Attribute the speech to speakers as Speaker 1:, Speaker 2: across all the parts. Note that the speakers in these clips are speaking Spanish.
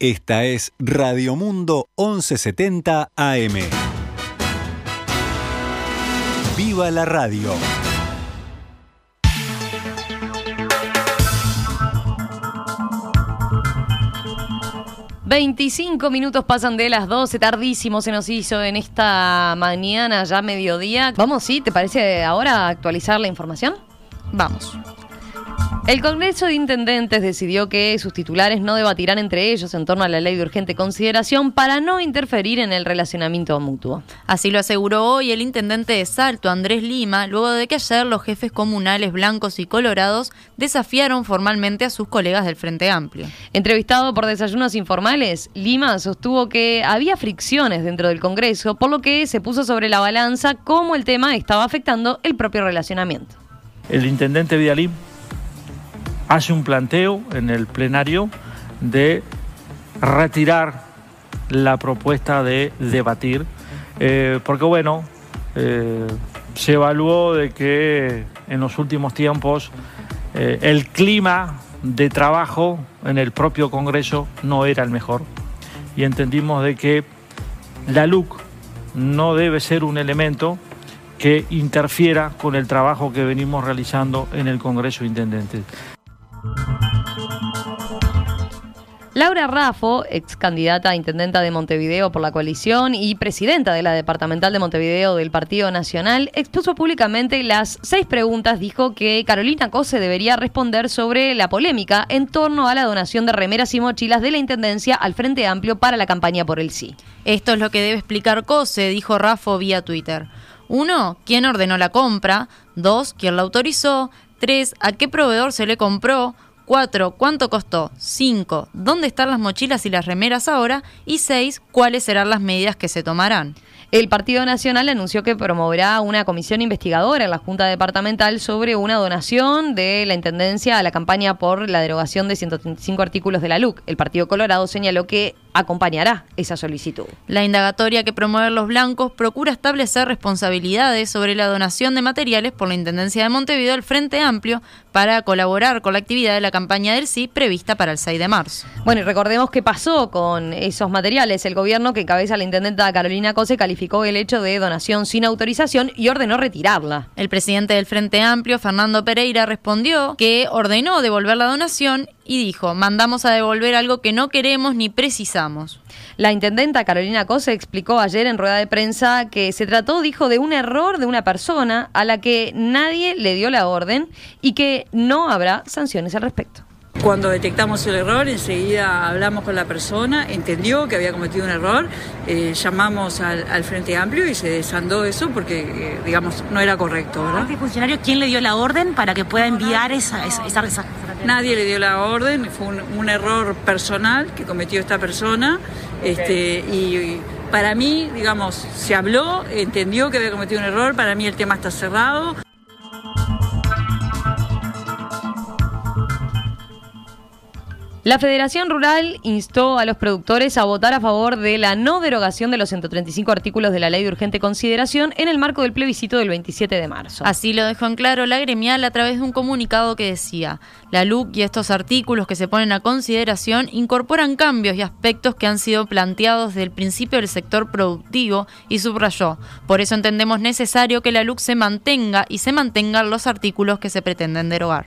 Speaker 1: Esta es Radio Mundo 1170 AM. ¡Viva la radio!
Speaker 2: Veinticinco minutos pasan de las 12, tardísimo se nos hizo en esta mañana, ya mediodía. Vamos, ¿sí? ¿Te parece ahora actualizar la información? Vamos. El Congreso de Intendentes decidió que sus titulares no debatirán entre ellos en torno a la ley de urgente consideración para no interferir en el relacionamiento mutuo.
Speaker 3: Así lo aseguró hoy el intendente de Salto, Andrés Lima, luego de que ayer los jefes comunales blancos y colorados desafiaron formalmente a sus colegas del Frente Amplio.
Speaker 2: Entrevistado por Desayunos Informales, Lima sostuvo que había fricciones dentro del Congreso, por lo que se puso sobre la balanza cómo el tema estaba afectando el propio relacionamiento.
Speaker 4: El intendente Vidalí hace un planteo en el plenario de retirar la propuesta de debatir, eh, porque bueno, eh, se evaluó de que en los últimos tiempos eh, el clima de trabajo en el propio Congreso no era el mejor y entendimos de que la LUC no debe ser un elemento que interfiera con el trabajo que venimos realizando en el Congreso de Intendentes.
Speaker 2: Laura Raffo, ex candidata a intendenta de Montevideo por la coalición y presidenta de la departamental de Montevideo del Partido Nacional, expuso públicamente las seis preguntas. Dijo que Carolina Cose debería responder sobre la polémica en torno a la donación de remeras y mochilas de la intendencia al Frente Amplio para la campaña por el sí.
Speaker 3: Esto es lo que debe explicar Cose, dijo Raffo vía Twitter. Uno, ¿quién ordenó la compra? Dos, ¿quién la autorizó? Tres, ¿a qué proveedor se le compró? 4. ¿Cuánto costó? 5. ¿Dónde están las mochilas y las remeras ahora? Y 6. ¿Cuáles serán las medidas que se tomarán?
Speaker 2: El Partido Nacional anunció que promoverá una comisión investigadora en la Junta Departamental sobre una donación de la Intendencia a la campaña por la derogación de 135 artículos de la LUC. El Partido Colorado señaló que acompañará esa solicitud.
Speaker 3: La indagatoria que promueven los blancos procura establecer responsabilidades sobre la donación de materiales por la Intendencia de Montevideo al Frente Amplio para colaborar con la actividad de la campaña del sí prevista para el 6 de marzo.
Speaker 2: Bueno, y recordemos qué pasó con esos materiales. El gobierno que encabeza la intendenta Carolina Cose calificó el hecho de donación sin autorización y ordenó retirarla.
Speaker 3: El presidente del Frente Amplio, Fernando Pereira, respondió que ordenó devolver la donación y dijo, mandamos a devolver algo que no queremos ni precisamos.
Speaker 2: La intendenta Carolina Cose explicó ayer en rueda de prensa que se trató, dijo, de un error de una persona a la que nadie le dio la orden y que no habrá sanciones al respecto.
Speaker 5: Cuando detectamos el error, enseguida hablamos con la persona, entendió que había cometido un error, eh, llamamos al, Frente Amplio y se desandó eso porque, eh, digamos, no era correcto. ¿verdad?
Speaker 6: ¿Este funcionario quién le dio la orden para que pueda enviar esa, esa, esa,
Speaker 5: Nadie le dio la orden, fue un, error personal que cometió esta persona este, y para mí, digamos, se habló, entendió que había cometido un error, para mí el tema está cerrado.
Speaker 2: La Federación Rural instó a los productores a votar a favor de la no derogación de los 135 artículos de la Ley de Urgente Consideración en el marco del plebiscito del 27 de marzo.
Speaker 3: Así lo dejó en claro la gremial a través de un comunicado que decía, la LUC y estos artículos que se ponen a consideración incorporan cambios y aspectos que han sido planteados desde el principio del sector productivo y subrayó, por eso entendemos necesario que la LUC se mantenga y se mantengan los artículos que se pretenden derogar.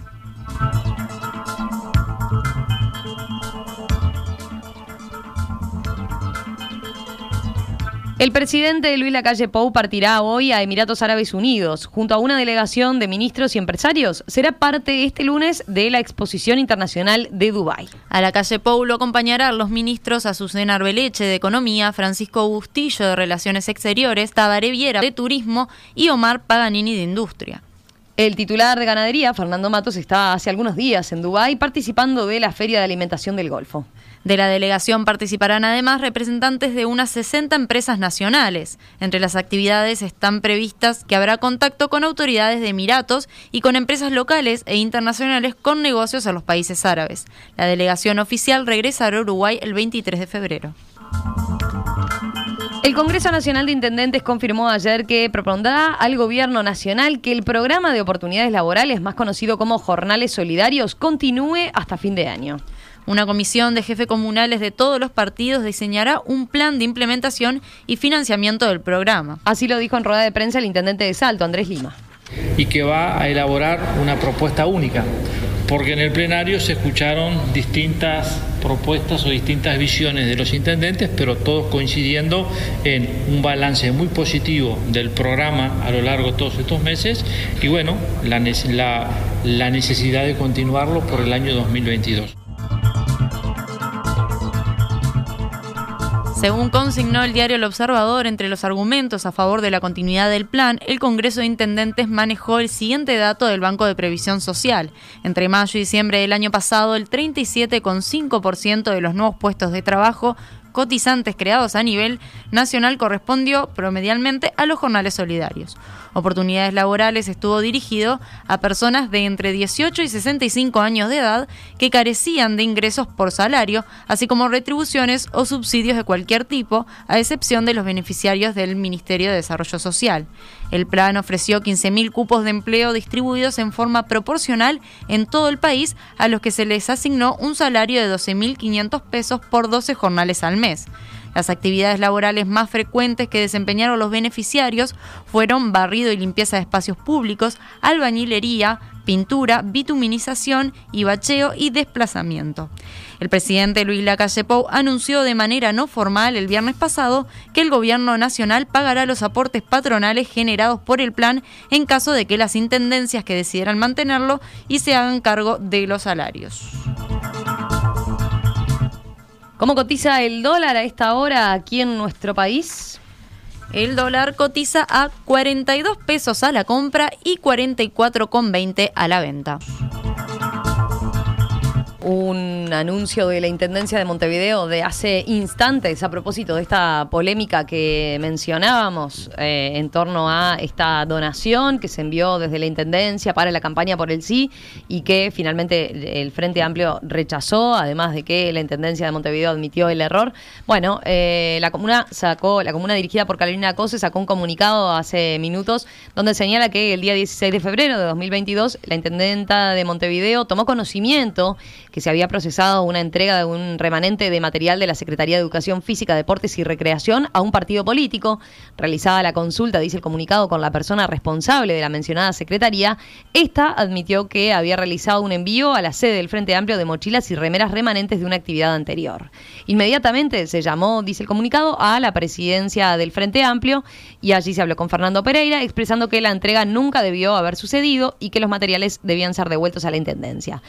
Speaker 2: El presidente Luis Lacalle Pou partirá hoy a Emiratos Árabes Unidos. Junto a una delegación de ministros y empresarios, será parte este lunes de la Exposición Internacional de Dubái.
Speaker 3: A la calle Pou lo acompañarán los ministros Azucena Arbeleche de Economía, Francisco Bustillo de Relaciones Exteriores, Tabaré Viera de Turismo y Omar Paganini de Industria.
Speaker 2: El titular de ganadería, Fernando Matos, está hace algunos días en Dubái participando de la Feria de Alimentación del Golfo.
Speaker 3: De la delegación participarán además representantes de unas 60 empresas nacionales. Entre las actividades están previstas que habrá contacto con autoridades de Emiratos y con empresas locales e internacionales con negocios a los países árabes. La delegación oficial regresará a Uruguay el 23 de febrero.
Speaker 2: El Congreso Nacional de Intendentes confirmó ayer que propondrá al Gobierno Nacional que el programa de oportunidades laborales, más conocido como Jornales Solidarios, continúe hasta fin de año.
Speaker 3: Una comisión de jefes comunales de todos los partidos diseñará un plan de implementación y financiamiento del programa.
Speaker 2: Así lo dijo en rueda de prensa el intendente de Salto, Andrés Lima.
Speaker 7: Y que va a elaborar una propuesta única, porque en el plenario se escucharon distintas propuestas o distintas visiones de los intendentes, pero todos coincidiendo en un balance muy positivo del programa a lo largo de todos estos meses y bueno, la, la, la necesidad de continuarlo por el año 2022.
Speaker 3: Según consignó el diario El Observador, entre los argumentos a favor de la continuidad del plan, el Congreso de Intendentes manejó el siguiente dato del Banco de Previsión Social. Entre mayo y diciembre del año pasado, el 37,5% de los nuevos puestos de trabajo cotizantes creados a nivel nacional correspondió promedialmente a los jornales solidarios. Oportunidades Laborales estuvo dirigido a personas de entre 18 y 65 años de edad que carecían de ingresos por salario, así como retribuciones o subsidios de cualquier tipo, a excepción de los beneficiarios del Ministerio de Desarrollo Social. El plan ofreció 15.000 cupos de empleo distribuidos en forma proporcional en todo el país, a los que se les asignó un salario de 12.500 pesos por 12 jornales al mes. Las actividades laborales más frecuentes que desempeñaron los beneficiarios fueron barrido y limpieza de espacios públicos, albañilería, pintura, bituminización y bacheo y desplazamiento. El presidente Luis Lacalle Pou anunció de manera no formal el viernes pasado que el gobierno nacional pagará los aportes patronales generados por el plan en caso de que las intendencias que decidieran mantenerlo y se hagan cargo de los salarios.
Speaker 2: ¿Cómo cotiza el dólar a esta hora aquí en nuestro país?
Speaker 3: El dólar cotiza a 42 pesos a la compra y 44,20 a la venta
Speaker 2: un anuncio de la Intendencia de Montevideo de hace instantes a propósito de esta polémica que mencionábamos eh, en torno a esta donación que se envió desde la Intendencia para la campaña por el sí y que finalmente el Frente Amplio rechazó, además de que la Intendencia de Montevideo admitió el error. Bueno, eh, la comuna sacó, la comuna dirigida por Carolina Cose sacó un comunicado hace minutos donde señala que el día 16 de febrero de 2022 la Intendenta de Montevideo tomó conocimiento que se había procesado una entrega de un remanente de material de la Secretaría de Educación Física, Deportes y Recreación a un partido político. Realizada la consulta, dice el comunicado, con la persona responsable de la mencionada secretaría, esta admitió que había realizado un envío a la sede del Frente Amplio de mochilas y remeras remanentes de una actividad anterior. Inmediatamente se llamó, dice el comunicado, a la presidencia del Frente Amplio y allí se habló con Fernando Pereira expresando que la entrega nunca debió haber sucedido y que los materiales debían ser devueltos a la Intendencia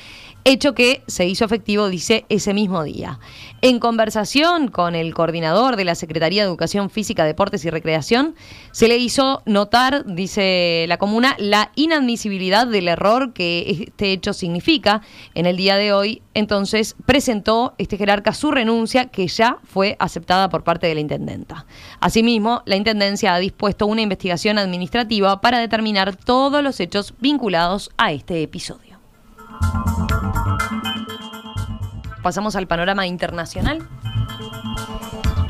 Speaker 2: hecho que se hizo efectivo, dice, ese mismo día. En conversación con el coordinador de la Secretaría de Educación Física, Deportes y Recreación, se le hizo notar, dice la comuna, la inadmisibilidad del error que este hecho significa. En el día de hoy, entonces, presentó este jerarca su renuncia, que ya fue aceptada por parte de la intendenta. Asimismo, la intendencia ha dispuesto una investigación administrativa para determinar todos los hechos vinculados a este episodio. Pasamos al panorama internacional.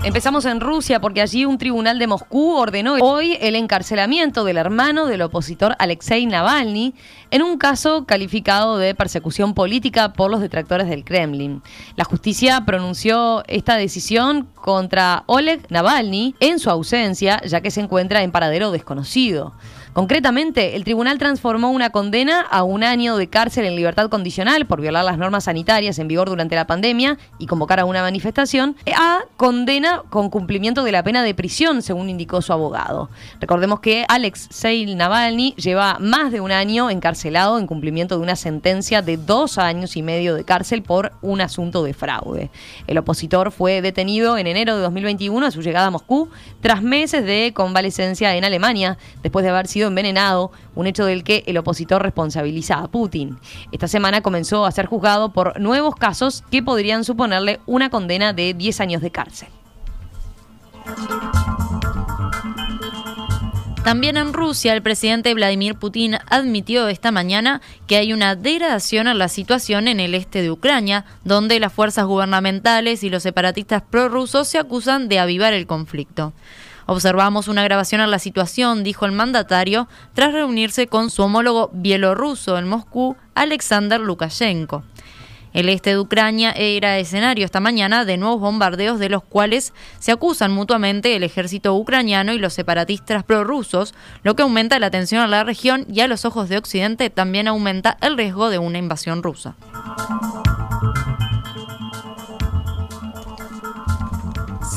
Speaker 2: Empezamos en Rusia porque allí un tribunal de Moscú ordenó hoy el encarcelamiento del hermano del opositor Alexei Navalny en un caso calificado de persecución política por los detractores del Kremlin. La justicia pronunció esta decisión contra Oleg Navalny en su ausencia, ya que se encuentra en paradero desconocido. Concretamente, el tribunal transformó una condena a un año de cárcel en libertad condicional por violar las normas sanitarias en vigor durante la pandemia y convocar a una manifestación a condena con cumplimiento de la pena de prisión, según indicó su abogado. Recordemos que Alex Seil Navalny lleva más de un año encarcelado en cumplimiento de una sentencia de dos años y medio de cárcel por un asunto de fraude. El opositor fue detenido en enero de 2021 a su llegada a Moscú tras meses de convalecencia en Alemania, después de haber sido envenenado, un hecho del que el opositor responsabiliza a Putin. Esta semana comenzó a ser juzgado por nuevos casos que podrían suponerle una condena de 10 años de cárcel.
Speaker 3: También en Rusia, el presidente Vladimir Putin admitió esta mañana que hay una degradación en la situación en el este de Ucrania, donde las fuerzas gubernamentales y los separatistas prorrusos se acusan de avivar el conflicto. Observamos una grabación en la situación, dijo el mandatario, tras reunirse con su homólogo bielorruso en Moscú, Alexander Lukashenko. El este de Ucrania era escenario esta mañana de nuevos bombardeos de los cuales se acusan mutuamente el ejército ucraniano y los separatistas prorrusos, lo que aumenta la tensión en la región y a los ojos de Occidente también aumenta el riesgo de una invasión rusa.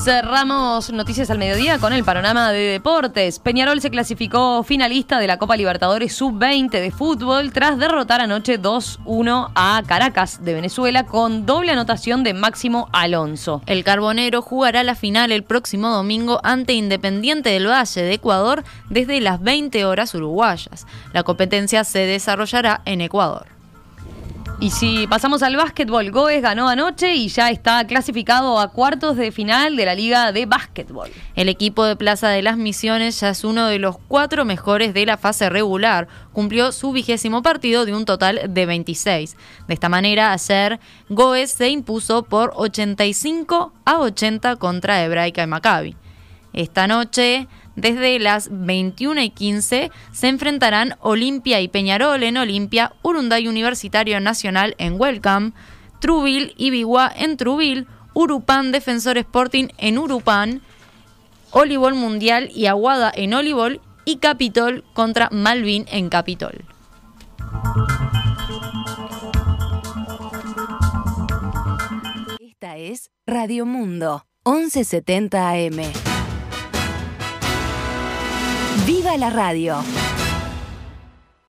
Speaker 2: Cerramos Noticias al Mediodía con el panorama de deportes. Peñarol se clasificó finalista de la Copa Libertadores Sub-20 de fútbol tras derrotar anoche 2-1 a Caracas de Venezuela con doble anotación de Máximo Alonso.
Speaker 3: El Carbonero jugará la final el próximo domingo ante Independiente del Valle de Ecuador desde las 20 horas uruguayas. La competencia se desarrollará en Ecuador.
Speaker 2: Y si pasamos al básquetbol, Goes ganó anoche y ya está clasificado a cuartos de final de la Liga de Básquetbol.
Speaker 3: El equipo de Plaza de las Misiones ya es uno de los cuatro mejores de la fase regular. Cumplió su vigésimo partido de un total de 26. De esta manera, ayer Goes se impuso por 85 a 80 contra Hebraica y Maccabi. Esta noche desde las 21 y 15 se enfrentarán Olimpia y Peñarol en Olimpia, Urunday Universitario Nacional en Welcome, Trubil y Bigua en Trubil, Urupán Defensor Sporting en Urupán, Olibol Mundial y Aguada en Olibol y Capitol contra Malvin en Capitol.
Speaker 8: Esta es Radio Mundo, 1170 AM. ¡Viva la radio!